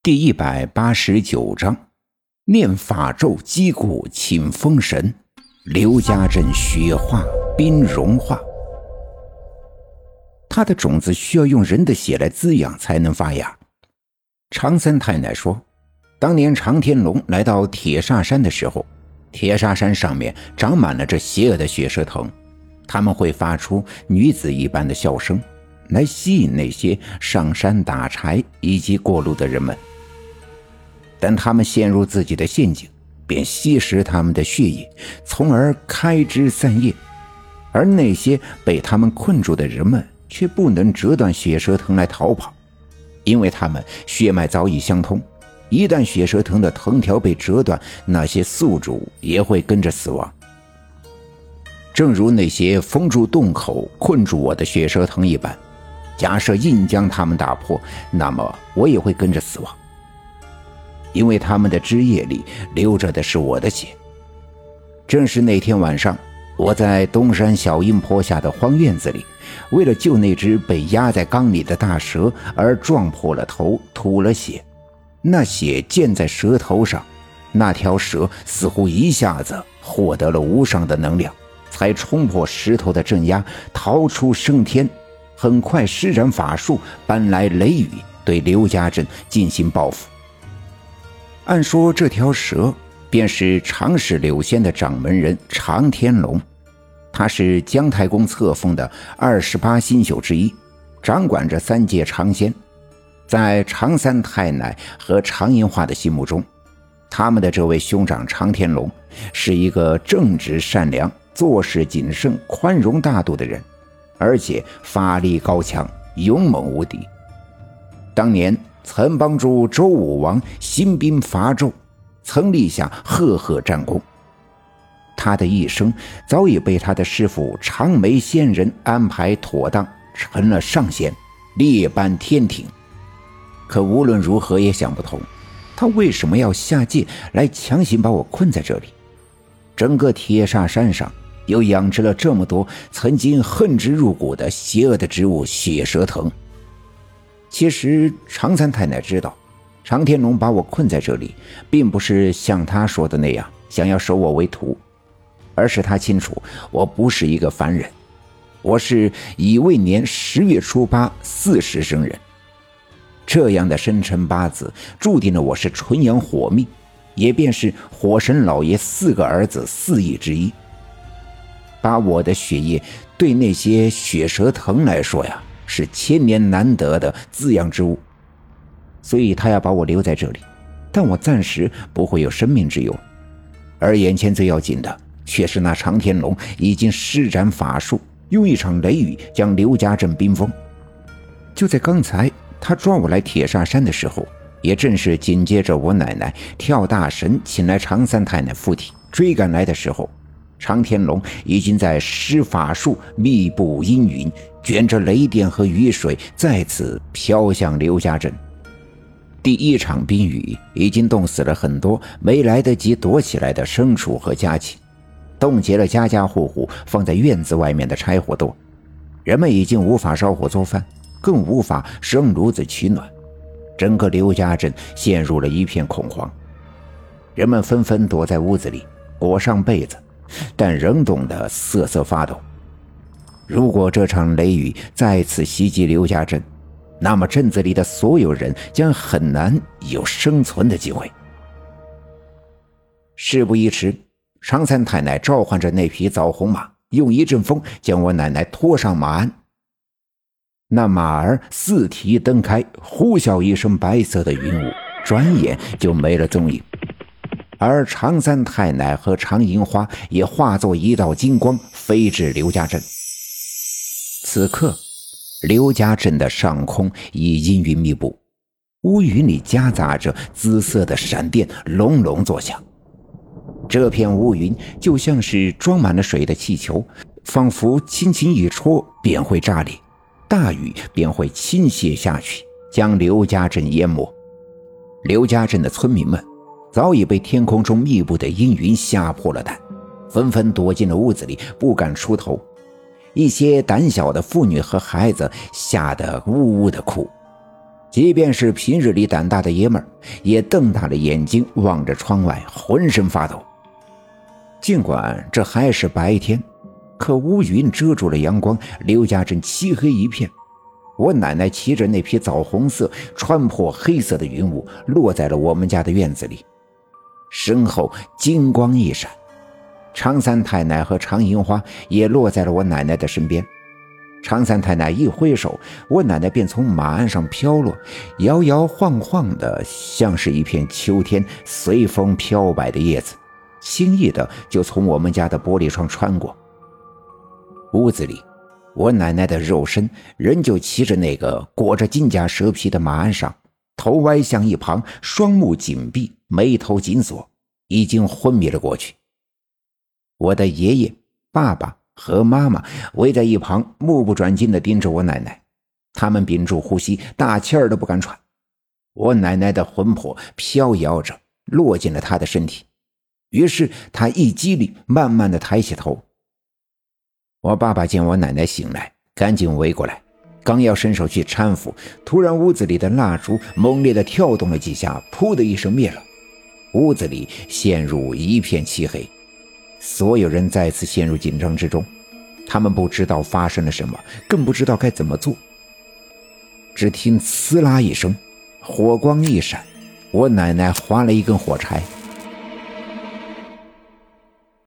第一百八十九章：念法咒击鼓请封神，刘家镇雪化冰融化。它的种子需要用人的血来滋养才能发芽。常三太奶说，当年常天龙来到铁砂山的时候，铁砂山上面长满了这邪恶的血蛇藤，他们会发出女子一般的笑声。来吸引那些上山打柴以及过路的人们，等他们陷入自己的陷阱，便吸食他们的血液，从而开枝散叶。而那些被他们困住的人们，却不能折断血蛇藤来逃跑，因为他们血脉早已相通。一旦血蛇藤的藤条被折断，那些宿主也会跟着死亡。正如那些封住洞口、困住我的血蛇藤一般。假设硬将他们打破，那么我也会跟着死亡，因为他们的枝叶里流着的是我的血。正是那天晚上，我在东山小阴坡下的荒院子里，为了救那只被压在缸里的大蛇而撞破了头，吐了血。那血溅在蛇头上，那条蛇似乎一下子获得了无上的能量，才冲破石头的镇压，逃出升天。很快施展法术，搬来雷雨，对刘家镇进行报复。按说这条蛇便是常氏柳仙的掌门人常天龙，他是姜太公册封的二十八星宿之一，掌管着三界长仙。在常三太奶和常银花的心目中，他们的这位兄长常天龙是一个正直善良、做事谨慎、宽容大度的人。而且法力高强，勇猛无敌。当年曾帮助周武王兴兵伐纣，曾立下赫赫战功。他的一生早已被他的师傅长眉仙人安排妥当，成了上仙，列班天庭。可无论如何也想不通，他为什么要下界来强行把我困在这里？整个铁砂山上。又养殖了这么多曾经恨之入骨的邪恶的植物血蛇藤。其实常三太奶知道，常天龙把我困在这里，并不是像他说的那样想要收我为徒，而是他清楚我不是一个凡人，我是乙未年十月初八巳时生人。这样的生辰八字注定了我是纯阳火命，也便是火神老爷四个儿子四翼之一。把我的血液对那些血蛇藤来说呀，是千年难得的滋养之物，所以他要把我留在这里，但我暂时不会有生命之忧。而眼前最要紧的，却是那长天龙已经施展法术，用一场雷雨将刘家镇冰封。就在刚才，他抓我来铁煞山的时候，也正是紧接着我奶奶跳大神请来常三太奶附体追赶来的时候。常天龙已经在施法术，密布阴云，卷着雷电和雨水，再次飘向刘家镇。第一场冰雨已经冻死了很多没来得及躲起来的牲畜和家禽，冻结了家家户户放在院子外面的柴火垛，人们已经无法烧火做饭，更无法生炉子取暖，整个刘家镇陷入了一片恐慌。人们纷纷躲在屋子里，裹上被子。但仍冻得瑟瑟发抖。如果这场雷雨再次袭击刘家镇，那么镇子里的所有人将很难有生存的机会。事不宜迟，常三太奶召唤着那匹枣红马，用一阵风将我奶奶拖上马鞍。那马儿四蹄蹬开，呼啸一声，白色的云雾转眼就没了踪影。而常三太奶和常银花也化作一道金光飞至刘家镇。此刻，刘家镇的上空已阴云密布，乌云里夹杂着紫色的闪电，隆隆作响。这片乌云就像是装满了水的气球，仿佛轻轻一戳便会炸裂，大雨便会倾泻下去，将刘家镇淹没。刘家镇的村民们。早已被天空中密布的阴云吓破了胆，纷纷躲进了屋子里，不敢出头。一些胆小的妇女和孩子吓得呜呜的哭。即便是平日里胆大的爷们儿，也瞪大了眼睛望着窗外，浑身发抖。尽管这还是白天，可乌云遮住了阳光，刘家镇漆黑一片。我奶奶骑着那匹枣红色、穿破黑色的云雾，落在了我们家的院子里，身后金光一闪。常三太太和常银花也落在了我奶奶的身边。常三太太一挥手，我奶奶便从马鞍上飘落，摇摇晃晃的，像是一片秋天随风飘摆的叶子，轻易的就从我们家的玻璃窗穿过。屋子里，我奶奶的肉身仍旧骑着那个裹着金甲蛇皮的马鞍上，头歪向一旁，双目紧闭，眉头紧锁，已经昏迷了过去。我的爷爷、爸爸。和妈妈围在一旁，目不转睛地盯着我奶奶。他们屏住呼吸，大气儿都不敢喘。我奶奶的魂魄飘摇着落进了他的身体，于是他一激灵，慢慢地抬起头。我爸爸见我奶奶醒来，赶紧围过来，刚要伸手去搀扶，突然屋子里的蜡烛猛烈地跳动了几下，噗的一声灭了，屋子里陷入一片漆黑。所有人再次陷入紧张之中，他们不知道发生了什么，更不知道该怎么做。只听“呲啦”一声，火光一闪，我奶奶划了一根火柴。